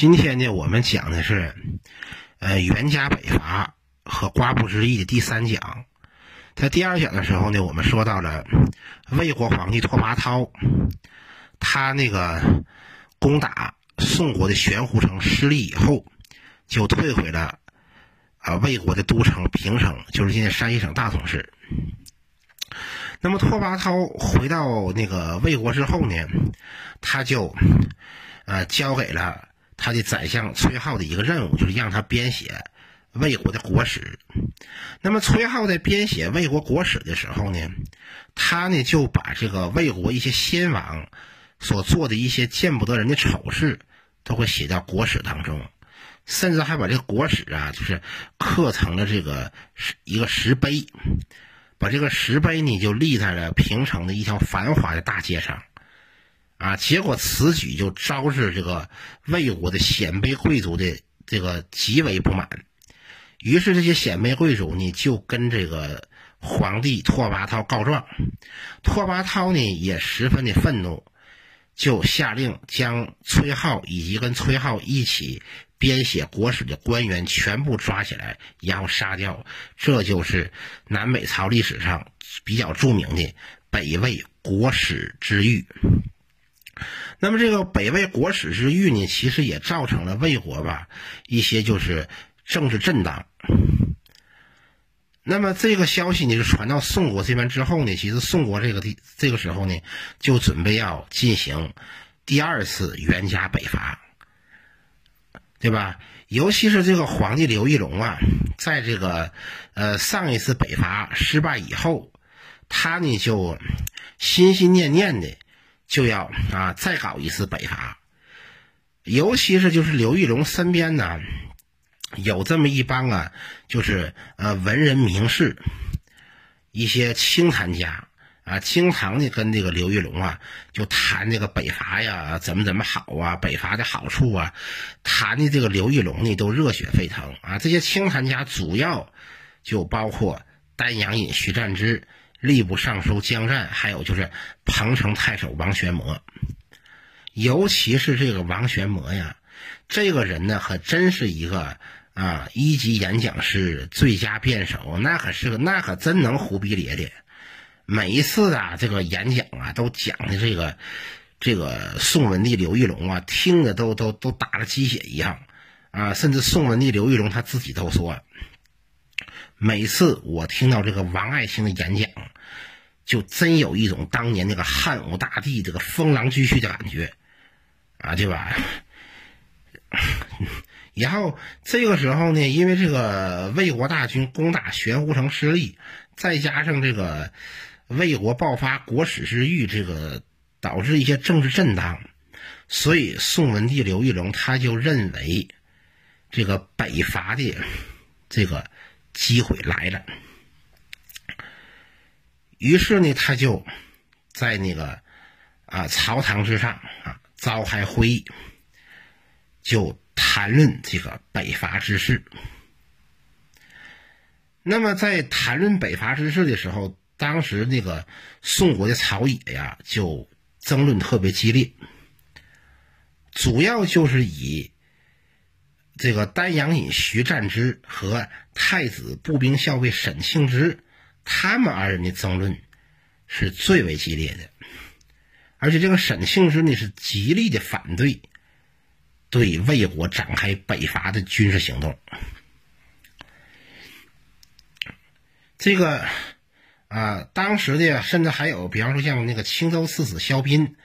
今天呢，我们讲的是，呃，袁家北伐和瓜埠之役的第三讲。在第二讲的时候呢，我们说到了魏国皇帝拓跋焘，他那个攻打宋国的玄湖城失利以后，就退回了啊魏国的都城平城，就是现在山西省大同市。那么拓跋焘回到那个魏国之后呢，他就呃交给了。他的宰相崔浩的一个任务就是让他编写魏国的国史。那么崔浩在编写魏国国史的时候呢，他呢就把这个魏国一些先王所做的一些见不得人的丑事，都会写到国史当中，甚至还把这个国史啊，就是刻成了这个一个石碑，把这个石碑呢就立在了平城的一条繁华的大街上。啊！结果此举就招致这个魏国的鲜卑贵族的这个极为不满，于是这些鲜卑贵族呢就跟这个皇帝拓跋焘告状，拓跋焘呢也十分的愤怒，就下令将崔浩以及跟崔浩一起编写国史的官员全部抓起来，然后杀掉。这就是南北朝历史上比较著名的北魏国史之狱。那么这个北魏国史之狱呢，其实也造成了魏国吧一些就是政治震荡。那么这个消息呢，就传到宋国这边之后呢，其实宋国这个地这个时候呢，就准备要进行第二次元家北伐，对吧？尤其是这个皇帝刘义隆啊，在这个呃上一次北伐失败以后，他呢就心心念念的。就要啊，再搞一次北伐，尤其是就是刘玉龙身边呢，有这么一帮啊，就是呃文人名士，一些清谈家啊，经常的跟这个刘玉龙啊，就谈这个北伐呀，怎么怎么好啊，北伐的好处啊，谈的这个刘玉龙呢都热血沸腾啊。这些清谈家主要就包括丹阳尹徐占之。吏部尚书江战，还有就是彭城太守王玄谟，尤其是这个王玄谟呀，这个人呢，可真是一个啊一级演讲师、最佳辩手，那可是个，那可真能胡逼咧咧。每一次啊，这个演讲啊，都讲的这个这个宋文帝刘玉龙啊，听的都都都打了鸡血一样啊，甚至宋文帝刘玉龙他自己都说。每次我听到这个王爱卿的演讲，就真有一种当年那个汉武大帝这个风狼居胥的感觉，啊，对吧？然后这个时候呢，因为这个魏国大军攻打玄武城失利，再加上这个魏国爆发国史之狱，这个导致一些政治震荡，所以宋文帝刘玉龙他就认为这个北伐的这个。机会来了，于是呢，他就在那个啊朝堂之上啊召开会议，就谈论这个北伐之事。那么在谈论北伐之事的时候，当时那个宋国的朝野呀，就争论特别激烈，主要就是以。这个丹阳尹徐占之和太子步兵校尉沈庆之，他们二人的争论是最为激烈的，而且这个沈庆之呢是极力的反对对魏国展开北伐的军事行动。这个啊，当时的甚至还有，比方说像那个青州刺史萧斌，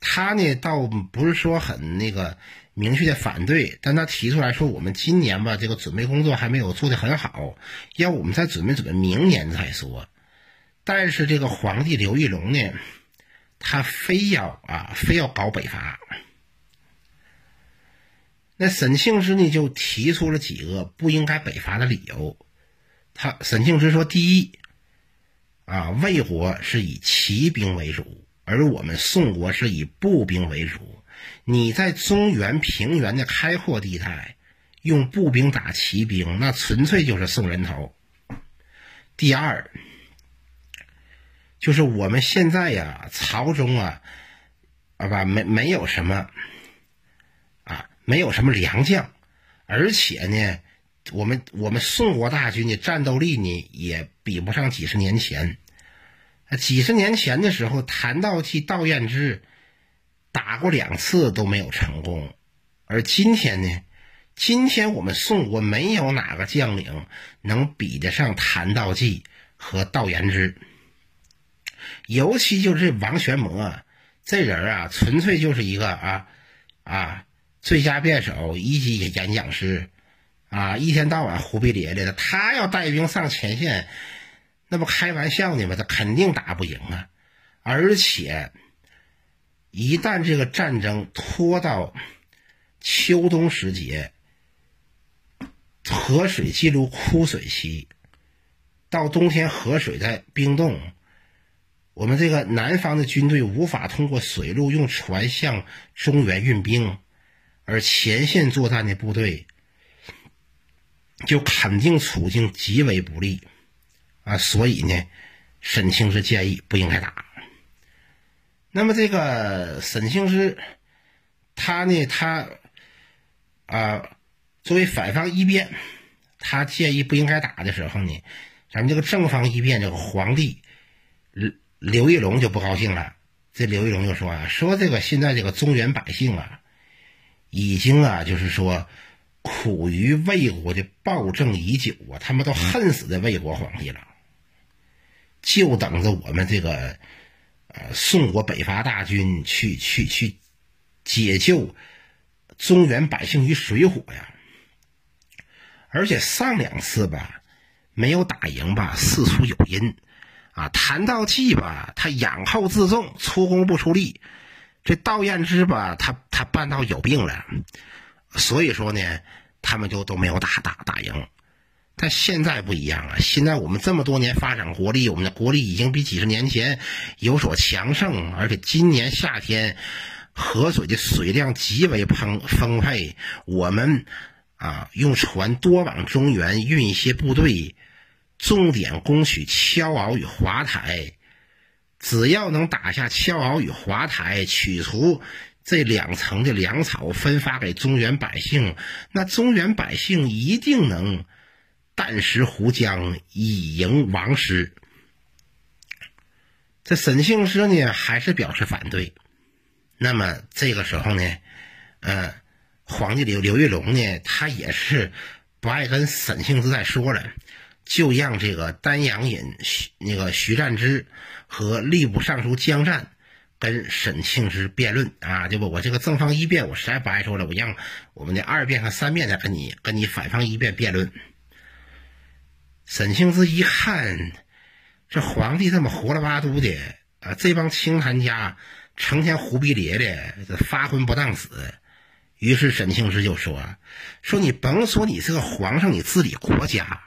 他呢倒不是说很那个。明确的反对，但他提出来说：“我们今年吧，这个准备工作还没有做得很好，要我们再准备准备，明年再说。”但是这个皇帝刘义隆呢，他非要啊，非要搞北伐。那沈庆之呢，就提出了几个不应该北伐的理由。他沈庆之说：“第一，啊，魏国是以骑兵为主，而我们宋国是以步兵为主。”你在中原平原的开阔地带，用步兵打骑兵，那纯粹就是送人头。第二，就是我们现在呀，朝中啊，啊吧，没没有什么，啊，没有什么良将，而且呢，我们我们宋国大军的战斗力呢也比不上几十年前。几十年前的时候，谭道济、道彦之打过两次都没有成功，而今天呢，今天我们宋国没有哪个将领能比得上谭道济和道彦之。尤其就是王玄谟这人啊，纯粹就是一个啊啊最佳辩手、一级演讲师啊，一天到晚胡逼咧咧的。他要带兵上前线。那不开玩笑呢吗？他肯定打不赢啊！而且，一旦这个战争拖到秋冬时节，河水进入枯水期，到冬天河水在冰冻，我们这个南方的军队无法通过水路用船向中原运兵，而前线作战的部队就肯定处境极为不利。啊，所以呢，沈清是建议不应该打。那么这个沈庆之，他呢，他啊，作为反方一辩，他建议不应该打的时候呢，咱们这个正方一辩，这个皇帝刘刘义隆就不高兴了。这刘义隆就说啊，说这个现在这个中原百姓啊，已经啊，就是说苦于魏国的暴政已久啊，他们都恨死这魏国皇帝了。就等着我们这个，宋国北伐大军去去去解救中原百姓于水火呀！而且上两次吧，没有打赢吧，事出有因啊。谭道济吧，他养后自重，出工不出力；这道彦之吧，他他半道有病了，所以说呢，他们就都没有打打打赢。但现在不一样了，现在我们这么多年发展国力，我们的国力已经比几十年前有所强盛，而且今年夏天河水的水量极为丰丰沛，我们啊用船多往中原运一些部队，重点攻取敲鳌与华台，只要能打下敲鳌与华台，取出这两层的粮草，分发给中原百姓，那中原百姓一定能。但食胡将以迎王师，这沈庆之呢还是表示反对。那么这个时候呢，呃，皇帝刘刘玉龙呢，他也是不爱跟沈庆之再说了，就让这个丹阳尹徐那个徐占之和吏部尚书江湛跟沈庆之辩论啊，对不？我这个正方一辩我实在不爱说了，我让我们的二辩和三辩再跟你跟你反方一辩辩论。沈庆之一看，这皇帝这么胡了八嘟的啊，这帮清谈家成天胡逼咧咧，这发昏不当死。于是沈庆之就说：“说你甭说你是个皇上，你治理国家，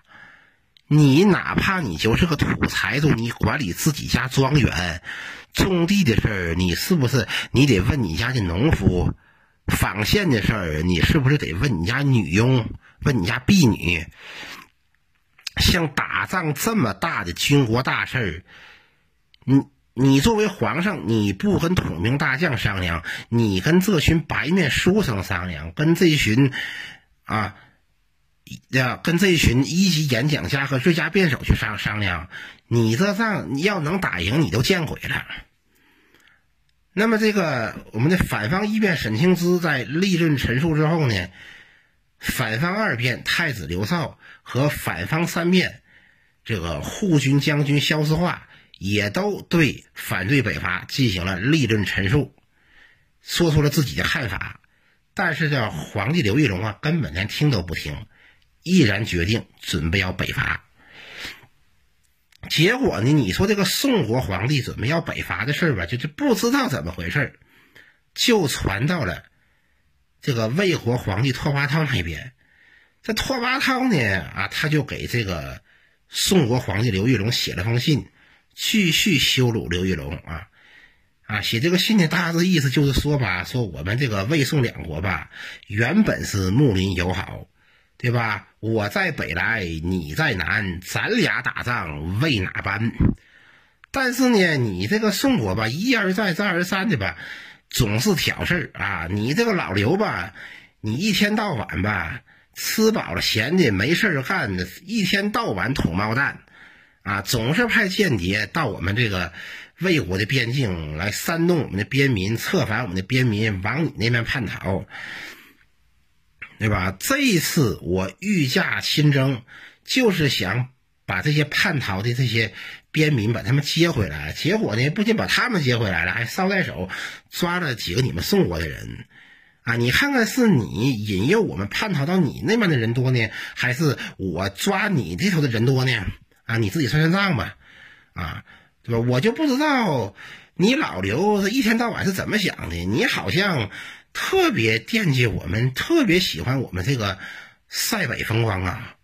你哪怕你就是个土财主，你管理自己家庄园、种地的事儿，你是不是你得问你家的农夫？纺线的事儿，你是不是得问你家女佣？问你家婢女？”像打仗这么大的军国大事儿，你你作为皇上，你不跟统兵大将商量，你跟这群白面书生商量，跟这群啊呀，跟这群一级演讲家和最佳辩手去商商量，你这仗要能打赢，你都见鬼了。那么，这个我们的反方一辩沈清之在立论陈述之后呢？反方二辩太子刘绍和反方三辩这个护军将军萧思化也都对反对北伐进行了立论陈述，说出了自己的看法。但是这皇帝刘义隆啊，根本连听都不听，毅然决定准备要北伐。结果呢，你说这个宋国皇帝准备要北伐的事儿吧，就是不知道怎么回事就传到了。这个魏国皇帝拓跋焘那边，这拓跋焘呢啊，他就给这个宋国皇帝刘玉龙写了封信，继续羞辱刘玉龙啊啊！写这个信的大致意思就是说吧，说我们这个魏宋两国吧，原本是睦邻友好，对吧？我在北来，你在南，咱俩打仗为哪般？但是呢，你这个宋国吧，一而再，再而三的吧。总是挑事儿啊！你这个老刘吧，你一天到晚吧，吃饱了闲的没事儿干的，一天到晚捅猫蛋，啊，总是派间谍到我们这个魏国的边境来煽动我们的边民，策反我们的边民往你那边叛逃，对吧？这一次我御驾亲征，就是想把这些叛逃的这些边民把他们接回来。结果呢，不仅把他们接回来了，还捎带手抓了几个你们宋国的人。啊，你看看是你引诱我们叛逃到你那边的人多呢，还是我抓你这头的人多呢？啊，你自己算算账吧，啊，对吧？我就不知道你老刘这一天到晚是怎么想的。你好像特别惦记我们，特别喜欢我们这个塞北风光啊，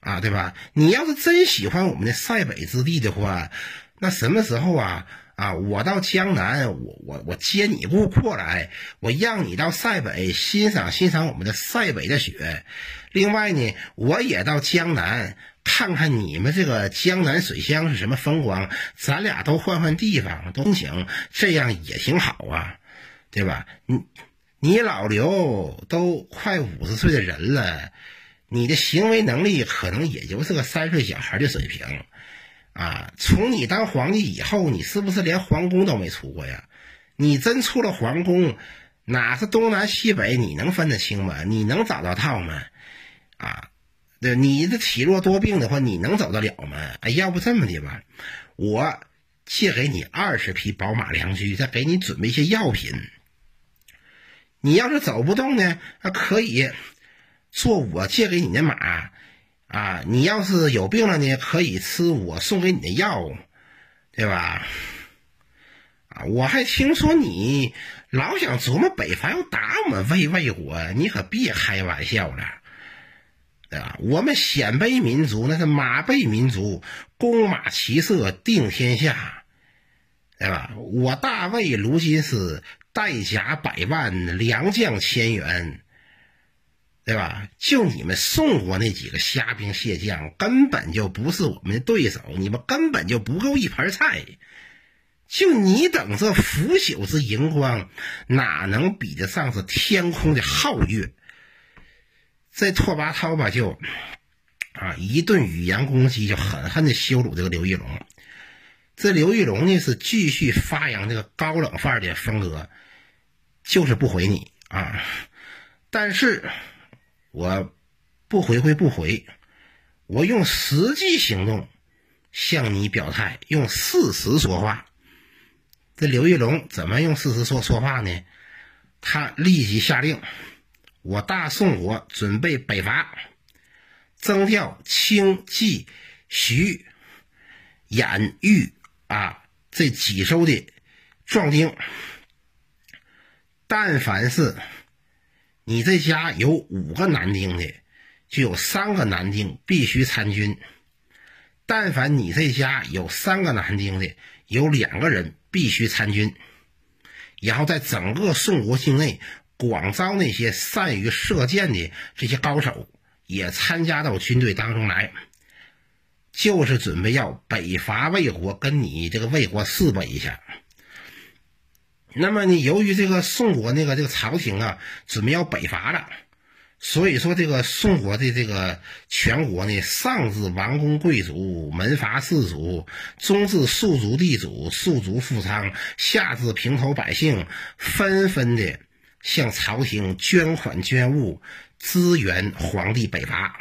啊，对吧？你要是真喜欢我们的塞北之地的话，那什么时候啊？啊，我到江南，我我我接你过过来，我让你到塞北欣赏欣赏我们的塞北的雪。另外呢，我也到江南看看你们这个江南水乡是什么风光，咱俩都换换地方，都行，这样也挺好啊，对吧？你你老刘都快五十岁的人了，你的行为能力可能也就是个三岁小孩的水平。啊！从你当皇帝以后，你是不是连皇宫都没出过呀？你真出了皇宫，哪是东南西北你能分得清吗？你能找到套吗？啊，对，你这体弱多病的话，你能走得了吗？哎，要不这么的吧，我借给你二十匹宝马良驹，再给你准备一些药品。你要是走不动呢，那可以做我借给你的马。啊，你要是有病了呢，可以吃我送给你的药，对吧？啊，我还听说你老想琢磨北伐要打我们魏魏国，你可别开玩笑了，对吧？我们鲜卑民族那是马背民族，弓马骑射定天下，对吧？我大魏如今是带甲百万，良将千员。对吧？就你们宋国那几个虾兵蟹将，根本就不是我们的对手，你们根本就不够一盘菜。就你等这腐朽之荧光，哪能比得上是天空的皓月？这拓跋焘吧，就啊一顿语言攻击，就狠狠的羞辱这个刘玉龙。这刘玉龙呢，是继续发扬这个高冷范儿的风格，就是不回你啊。但是。我不回会不回，我用实际行动向你表态，用事实说话。这刘玉龙怎么用事实说说话呢？他立即下令，我大宋国准备北伐，征调清、冀、徐、兖、豫啊这几州的壮丁，但凡是。你这家有五个男丁的，就有三个男丁必须参军；但凡你这家有三个男丁的，有两个人必须参军。然后在整个宋国境内广招那些善于射箭的这些高手，也参加到军队当中来，就是准备要北伐魏国，跟你这个魏国试吧一下。那么呢，由于这个宋国那个这个朝廷啊，准备要北伐了，所以说这个宋国的这个全国呢，上至王公贵族、门阀士族，中至庶族地主、庶族富商，下至平头百姓，纷纷的向朝廷捐款捐物，支援皇帝北伐。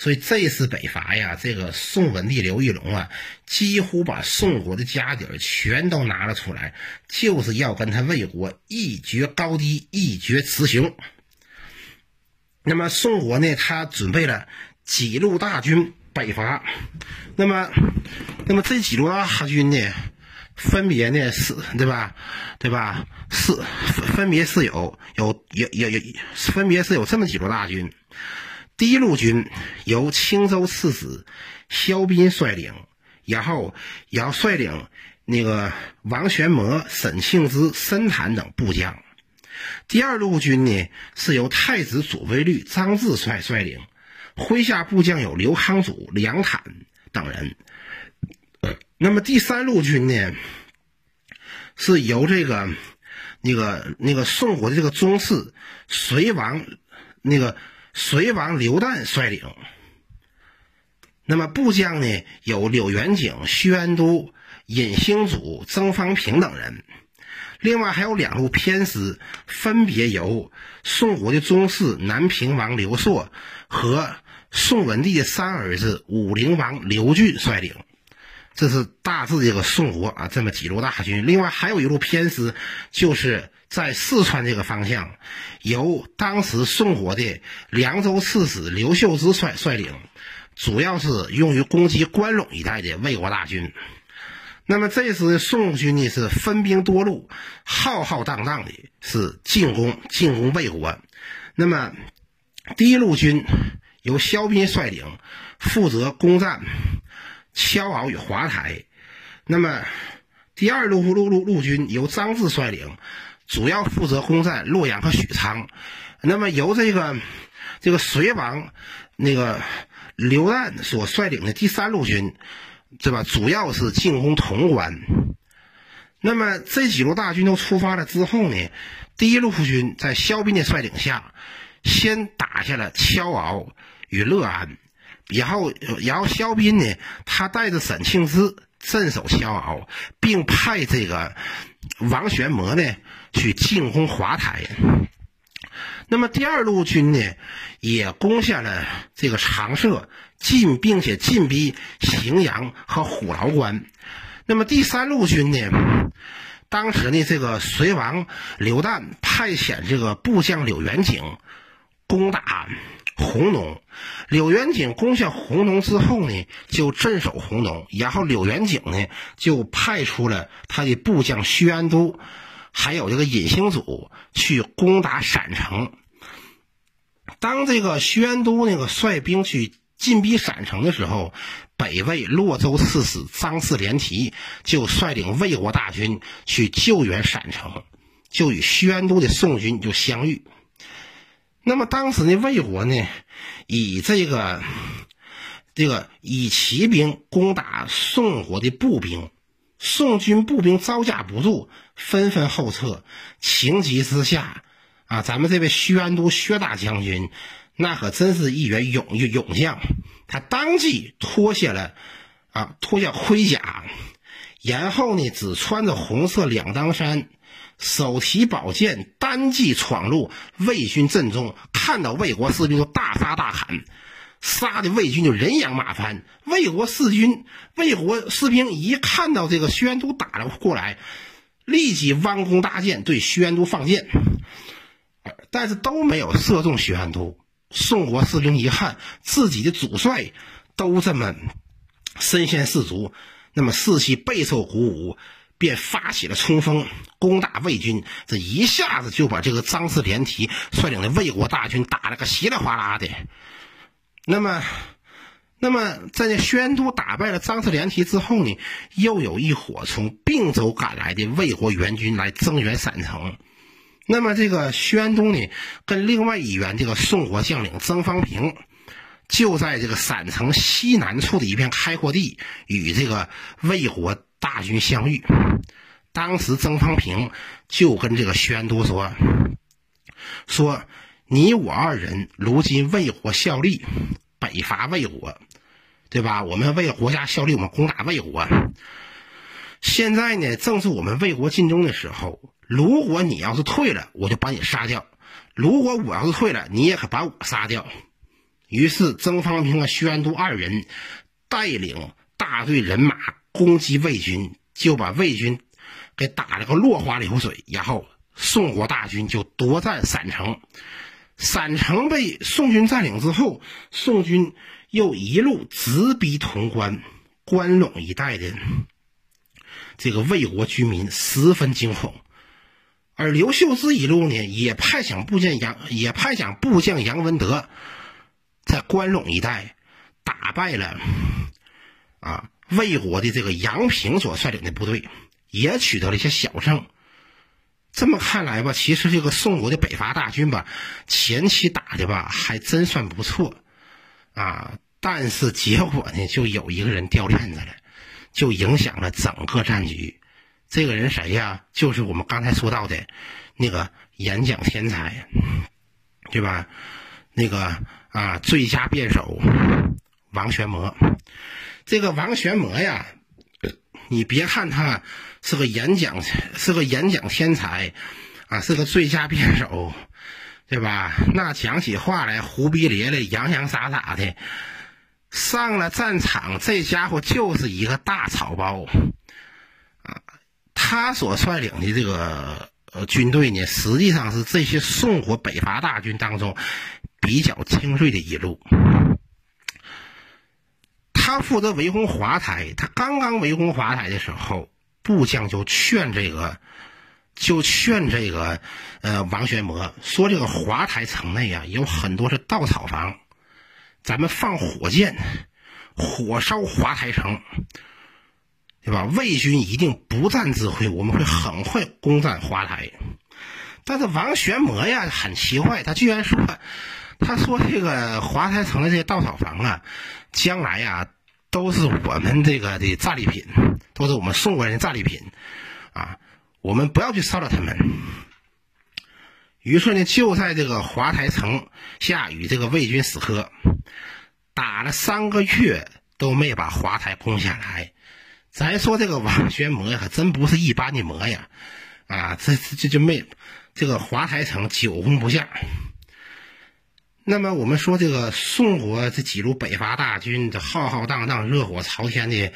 所以这次北伐呀，这个宋文帝刘义隆啊，几乎把宋国的家底儿全都拿了出来，就是要跟他魏国一决高低，一决雌雄。那么宋国呢，他准备了几路大军北伐。那么，那么这几路大军呢，分别呢是，对吧？对吧？是分别是有有有有有，分别是有这么几路大军。第一路军由青州刺史萧斌率领，然后也要率领那个王玄谟、沈庆之、申坦等部将。第二路军呢是由太子左卫律张志帅率领，麾下部将有刘康祖、梁坦等人。那么第三路军呢是由这个那个那个宋国的这个宗室隋王，那个隋王刘旦率领。那么部将呢有柳元景、薛安都、尹兴祖、曾方平等人。另外还有两路偏师，分别由宋国的宗室南平王刘硕和宋文帝的三儿子武陵王刘俊率领。这是大致这个宋国啊这么几路大军。另外还有一路偏师，就是在四川这个方向，由当时宋国的凉州刺史刘秀之率率领，主要是用于攻击关陇一带的魏国大军。那么这次宋军呢是分兵多路，浩浩荡荡的，是进攻进攻魏国。那么第一路军由萧斌率领，负责攻占敲鳌与华台。那么第二路陆陆陆军由张志率领，主要负责攻占洛阳和许昌。那么由这个这个隋王那个刘旦所率领的第三路军。对吧？主要是进攻潼关。那么这几路大军都出发了之后呢，第一路军在萧斌的率领下，先打下了敲鳌与乐安。然后，然后萧斌呢，他带着沈庆之镇守敲鳌，并派这个王玄谟呢去进攻华台。那么第二路军呢，也攻下了这个长社。进，并且进逼荥阳和虎牢关。那么第三路军呢？当时呢，这个隋王刘旦派遣这个部将柳元景攻打弘农。柳元景攻下弘农之后呢，就镇守弘农。然后柳元景呢，就派出了他的部将薛安都，还有这个尹兴祖去攻打陕城。当这个薛安都那个率兵去。进逼陕城的时候，北魏洛州刺史张氏连提就率领魏国大军去救援陕城，就与薛安都的宋军就相遇。那么当时呢，魏国呢，以这个这个以骑兵攻打宋国的步兵，宋军步兵招架不住，纷纷后撤。情急之下，啊，咱们这位薛安都薛大将军。那可真是一员勇勇将，他当即脱下了啊，脱下盔甲，然后呢，只穿着红色两当衫，手提宝剑，单骑闯入魏军阵中，看到魏国士兵就大杀大砍，杀的魏军就人仰马翻。魏国士军、魏国士兵一看到这个宣都打了过来，立即弯弓搭箭对宣都放箭，但是都没有射中宣都。宋国士兵一看自己的主帅都这么身先士卒，那么士气备受鼓舞，便发起了冲锋，攻打魏军。这一下子就把这个张氏连提率领的魏国大军打了个稀里哗啦的。那么，那么在那宣都打败了张氏连提之后呢，又有一伙从并州赶来的魏国援军来增援陕城。那么这个薛安都呢，跟另外一员这个宋国将领曾方平，就在这个陕城西南处的一片开阔地，与这个魏国大军相遇。当时曾方平就跟这个宣都说：“说你我二人如今为国效力，北伐魏国，对吧？我们为国家效力，我们攻打魏国。现在呢，正是我们魏国尽忠的时候。”如果你要是退了，我就把你杀掉；如果我要是退了，你也可把我杀掉。于是曾方平和薛安都二人带领大队人马攻击魏军，就把魏军给打了个落花流水。然后宋国大军就夺占陕城，陕城被宋军占领之后，宋军又一路直逼潼关、关陇一带的这个魏国居民十分惊恐。而刘秀之一路呢，也派遣部将杨，也派遣部将杨文德，在关陇一带打败了啊魏国的这个杨平所率领的部队，也取得了一些小胜。这么看来吧，其实这个宋国的北伐大军吧，前期打的吧还真算不错啊，但是结果呢，就有一个人掉链子了，就影响了整个战局。这个人谁呀？就是我们刚才说到的那个演讲天才，对吧？那个啊，最佳辩手王玄谟。这个王玄谟呀，你别看他是个演讲是个演讲天才啊，是个最佳辩手，对吧？那讲起话来胡逼咧咧、洋洋洒洒的，上了战场，这家伙就是一个大草包啊。他所率领的这个呃军队呢，实际上是这些宋国北伐大军当中比较清锐的一路。他负责围攻华台，他刚刚围攻华台的时候，部将就劝这个，就劝这个呃王玄谟说：“这个华台城内啊，有很多是稻草房，咱们放火箭，火烧华台城。”对吧？魏军一定不战自溃，我们会很快攻占华台。但是王玄谟呀，很奇怪，他居然说，他说这个华台城的这些稻草房啊，将来呀都是我们这个的战利品，都是我们宋国人的战利品啊，我们不要去烧了他们。于是呢，就在这个华台城下与这个魏军死磕，打了三个月都没把华台攻下来。咱说这个王玄谟可真不是一般的魔呀，啊，这这就没这个华台城久攻不下。那么我们说这个宋国这几路北伐大军，这浩浩荡荡、热火朝天的，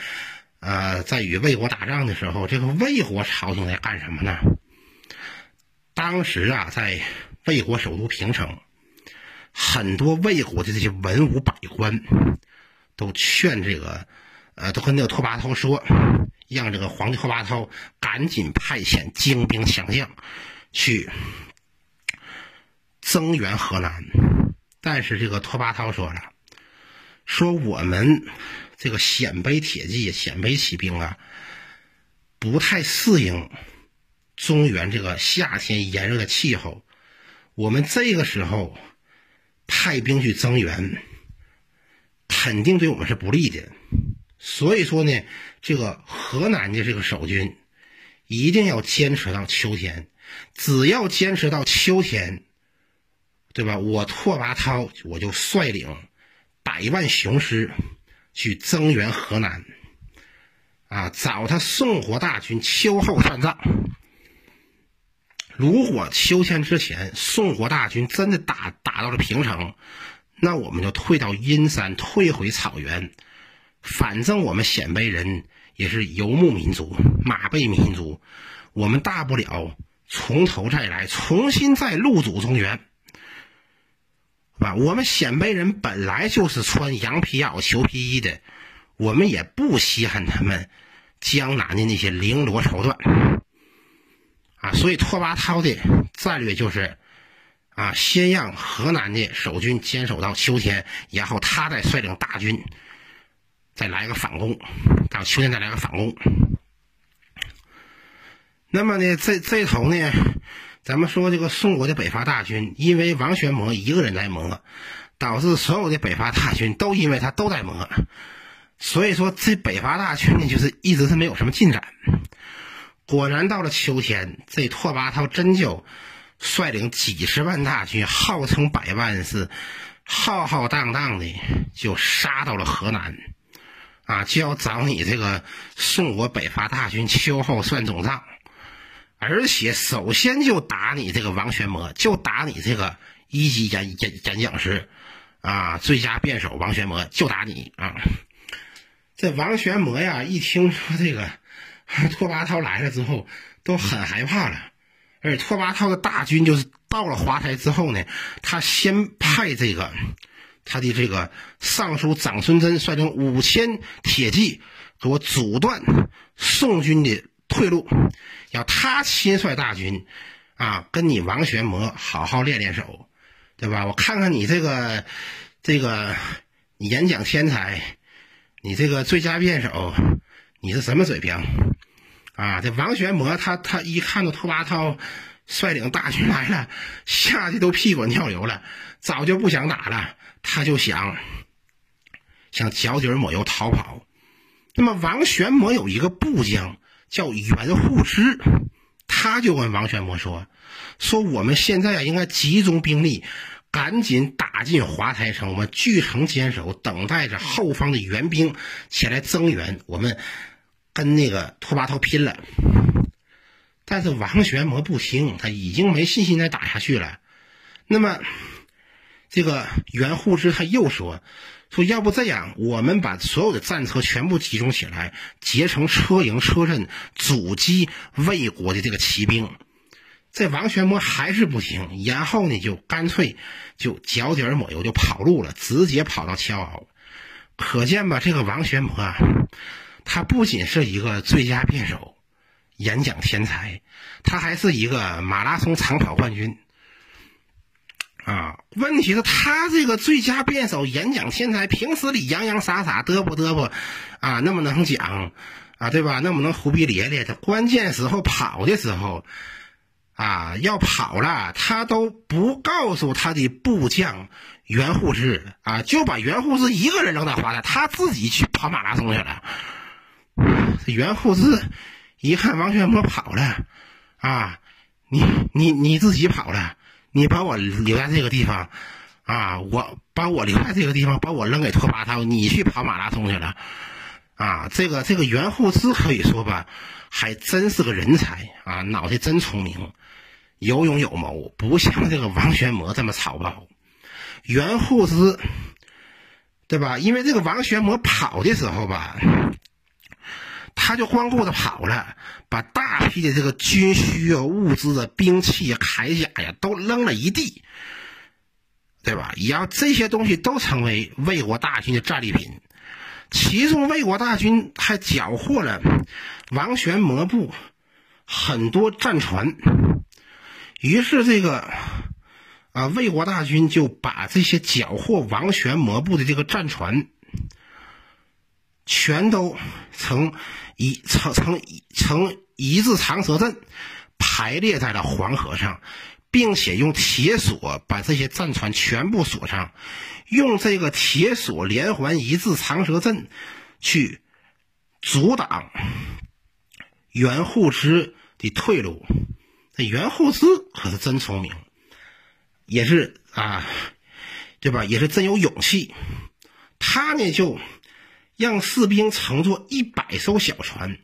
呃，在与魏国打仗的时候，这个魏国朝廷在干什么呢？当时啊，在魏国首都平城，很多魏国的这些文武百官都劝这个。呃，都跟那个拓跋焘说，让这个皇帝拓跋焘赶紧派遣精兵强将去增援河南。但是这个拓跋焘说了，说我们这个鲜卑铁骑、鲜卑骑兵啊，不太适应中原这个夏天炎热的气候。我们这个时候派兵去增援，肯定对我们是不利的。所以说呢，这个河南的这个守军一定要坚持到秋天，只要坚持到秋天，对吧？我拓跋焘我就率领百万雄师去增援河南，啊，找他宋国大军秋后算账。如果秋天之前宋国大军真的打打到了平城，那我们就退到阴山，退回草原。反正我们鲜卑人也是游牧民族、马背民族，我们大不了从头再来，重新再入主中原，我们鲜卑人本来就是穿羊皮袄、裘皮衣的，我们也不稀罕他们江南的那些绫罗绸缎啊。所以拓跋焘的战略就是啊，先让河南的守军坚守到秋天，然后他再率领大军。再来个反攻，到秋天再来个反攻。那么呢，这这头呢，咱们说这个宋国的北伐大军，因为王玄谟一个人在磨，导致所有的北伐大军都因为他都在磨，所以说这北伐大军呢，就是一直是没有什么进展。果然到了秋天，这拓跋焘真就率领几十万大军，号称百万，是浩浩荡荡的就杀到了河南。啊，就要找你这个宋国北伐大军秋后算总账，而且首先就打你这个王玄谟，就打你这个一级演演演讲师，啊，最佳辩手王玄谟就打你啊！这王玄谟呀，一听说这个拓跋焘来了之后，都很害怕了。而拓跋焘的大军就是到了华台之后呢，他先派这个。他的这个尚书长孙贞率领五千铁骑，给我阻断宋军的退路，要他亲率大军，啊，跟你王玄谟好好练练手，对吧？我看看你这个这个你演讲天才，你这个最佳辩手，你是什么水平？啊，这王玄谟他他一看到拓跋焘率领大军来了，吓得都屁滚尿流了，早就不想打了。他就想，想脚底抹油逃跑。那么王玄谟有一个部将叫袁护之，他就跟王玄谟说：“说我们现在啊，应该集中兵力，赶紧打进华台城，我们据城坚守，等待着后方的援兵前来增援，我们跟那个拓跋焘拼了。”但是王玄谟不听，他已经没信心再打下去了。那么，这个袁护之他又说。说要不这样，我们把所有的战车全部集中起来，结成车营车阵，阻击魏国的这个骑兵。这王玄谟还是不听，然后呢，就干脆就脚底抹油就跑路了，直接跑到乔敖。可见吧，这个王玄谟啊，他不仅是一个最佳辩手、演讲天才，他还是一个马拉松长跑冠军。啊，问题是，他这个最佳辩手、演讲天才，平时里洋洋洒洒、嘚啵嘚啵，啊，那么能讲，啊，对吧？那么能胡逼咧咧的，关键时候跑的时候，啊，要跑了，他都不告诉他的部将袁护之，啊，就把袁护之一个人扔到花台，他自己去跑马拉松去了。袁护之一看王玄谟跑了，啊，你你你自己跑了。你把我留在这个地方，啊，我把我留在这个地方，把我扔给拓跋焘，你去跑马拉松去了，啊，这个这个袁护之可以说吧，还真是个人才啊，脑袋真聪明，有勇有谋，不像这个王玄谟这么草包。袁护之，对吧？因为这个王玄谟跑的时候吧。他就光顾着跑了，把大批的这个军需啊、物资啊、兵器啊、铠甲呀都扔了一地，对吧？也要这些东西都成为魏国大军的战利品。其中，魏国大军还缴获了王玄谟部很多战船。于是，这个啊，魏国大军就把这些缴获王玄谟部的这个战船。全都成一成成成一字长蛇阵，排列在了黄河上，并且用铁锁把这些战船全部锁上，用这个铁锁连环一字长蛇阵去阻挡袁护之的退路。这袁护之可是真聪明，也是啊，对吧？也是真有勇气。他呢就。让士兵乘坐一百艘小船，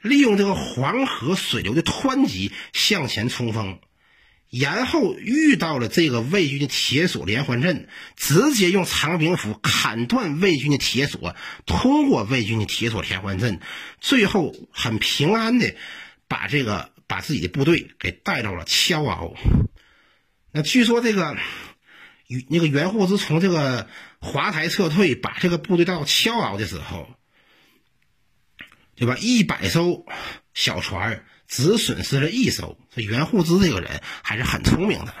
利用这个黄河水流的湍急向前冲锋，然后遇到了这个魏军的铁索连环阵，直接用长柄斧砍断魏军的铁索，通过魏军的铁索连环阵，最后很平安的把这个把自己的部队给带到了乔敖。那据说这个。那个袁护之从这个华台撤退，把这个部队带到乔敖的时候，对吧？一百艘小船只损失了一艘。这袁护之这个人还是很聪明的。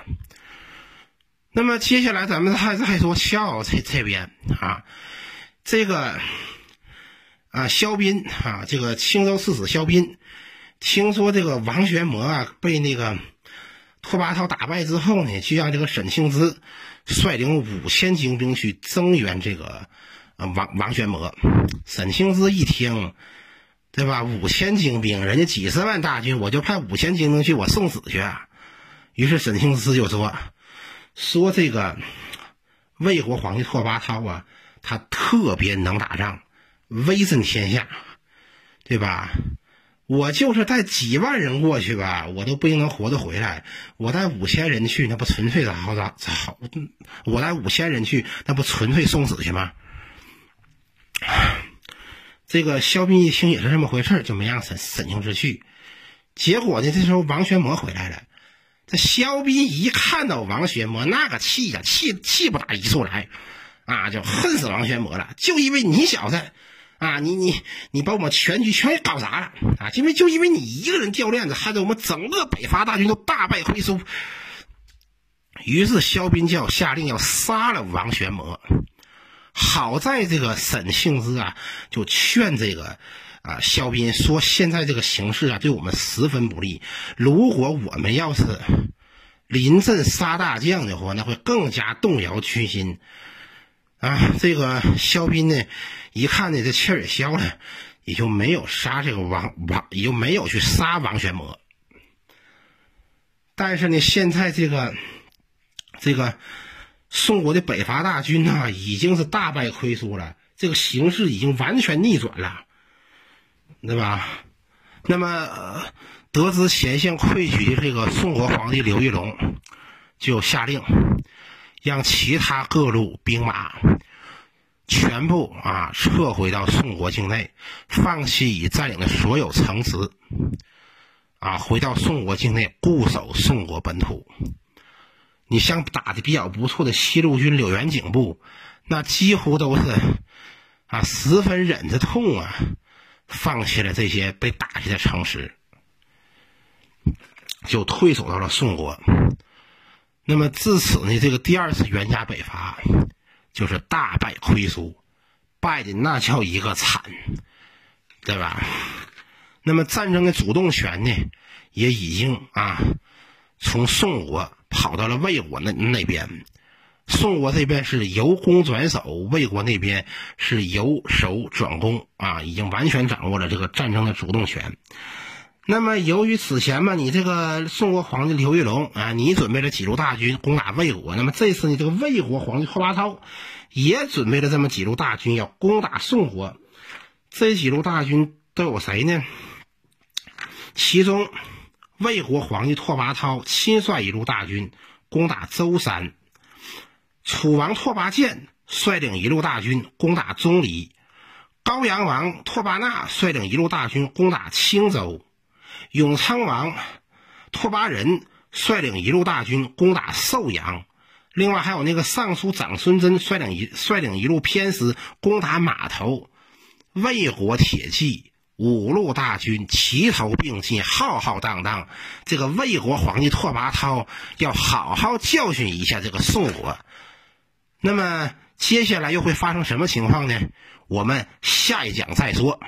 那么接下来咱们还再说乔敖这这边啊，这个啊萧斌啊，这个青州刺史萧斌，听说这个王玄谟啊被那个拓跋焘打败之后呢，就让这个沈庆之。率领五千精兵去增援这个呃王王玄谟，沈清之一听，对吧？五千精兵，人家几十万大军，我就派五千精兵去，我送死去。于是沈清之就说：“说这个魏国皇帝拓跋焘啊，他特别能打仗，威震天下，对吧？”我就是带几万人过去吧，我都不一定能活着回来。我带五千人去，那不纯粹咋好咋咋？我带五千人去，那不纯粹送死去吗？这个萧斌一听也是这么回事就没让沈沈庆之去。结果呢，这时候王玄魔回来了。这萧斌一看到王玄魔，那个气呀，气气不打一处来啊，就恨死王玄魔了。就因为你小子。啊，你你你把我们全局全给搞砸了啊！因为就因为你一个人掉链子，害得我们整个北伐大军都大败亏输。于是萧斌教下令要杀了王玄谟。好在这个沈庆之啊，就劝这个啊萧斌说：“现在这个形势啊，对我们十分不利。如果我们要是临阵杀大将的话，那会更加动摇军心。”啊，这个萧斌呢，一看呢，这气儿也消了，也就没有杀这个王王，也就没有去杀王玄谟。但是呢，现在这个这个宋国的北伐大军呢，已经是大败亏输了，这个形势已经完全逆转了，对吧？那么得知前线溃局的这个宋国皇帝刘义隆，就下令让其他各路兵马全部啊撤回到宋国境内，放弃已占领的所有城池。啊，回到宋国境内固守宋国本土。你像打的比较不错的西路军柳元景部，那几乎都是啊十分忍着痛啊，放弃了这些被打下的城池，就退守到了宋国。那么自此呢，这个第二次袁家北伐就是大败亏输，败的那叫一个惨，对吧？那么战争的主动权呢，也已经啊，从宋国跑到了魏国那那边。宋国这边是由攻转守，魏国那边是由守转攻啊，已经完全掌握了这个战争的主动权。那么由于此前嘛，你这个宋国皇帝刘玉龙啊，你准备了几路大军攻打魏国，那么这次呢，这个魏国皇帝拓跋焘也准备了这么几路大军要攻打宋国。这几路大军都有谁呢？其中，魏国皇帝拓跋焘亲率一路大军攻打舟山；楚王拓跋健率领一路大军攻打钟离；高阳王拓跋纳率领一路大军攻打青州；永昌王拓跋仁率领一路大军攻打寿阳；另外还有那个尚书长孙贞率领一率领一路偏师攻打码头。魏国铁骑。五路大军齐头并进，浩浩荡荡。这个魏国皇帝拓跋焘要好好教训一下这个宋国。那么接下来又会发生什么情况呢？我们下一讲再说。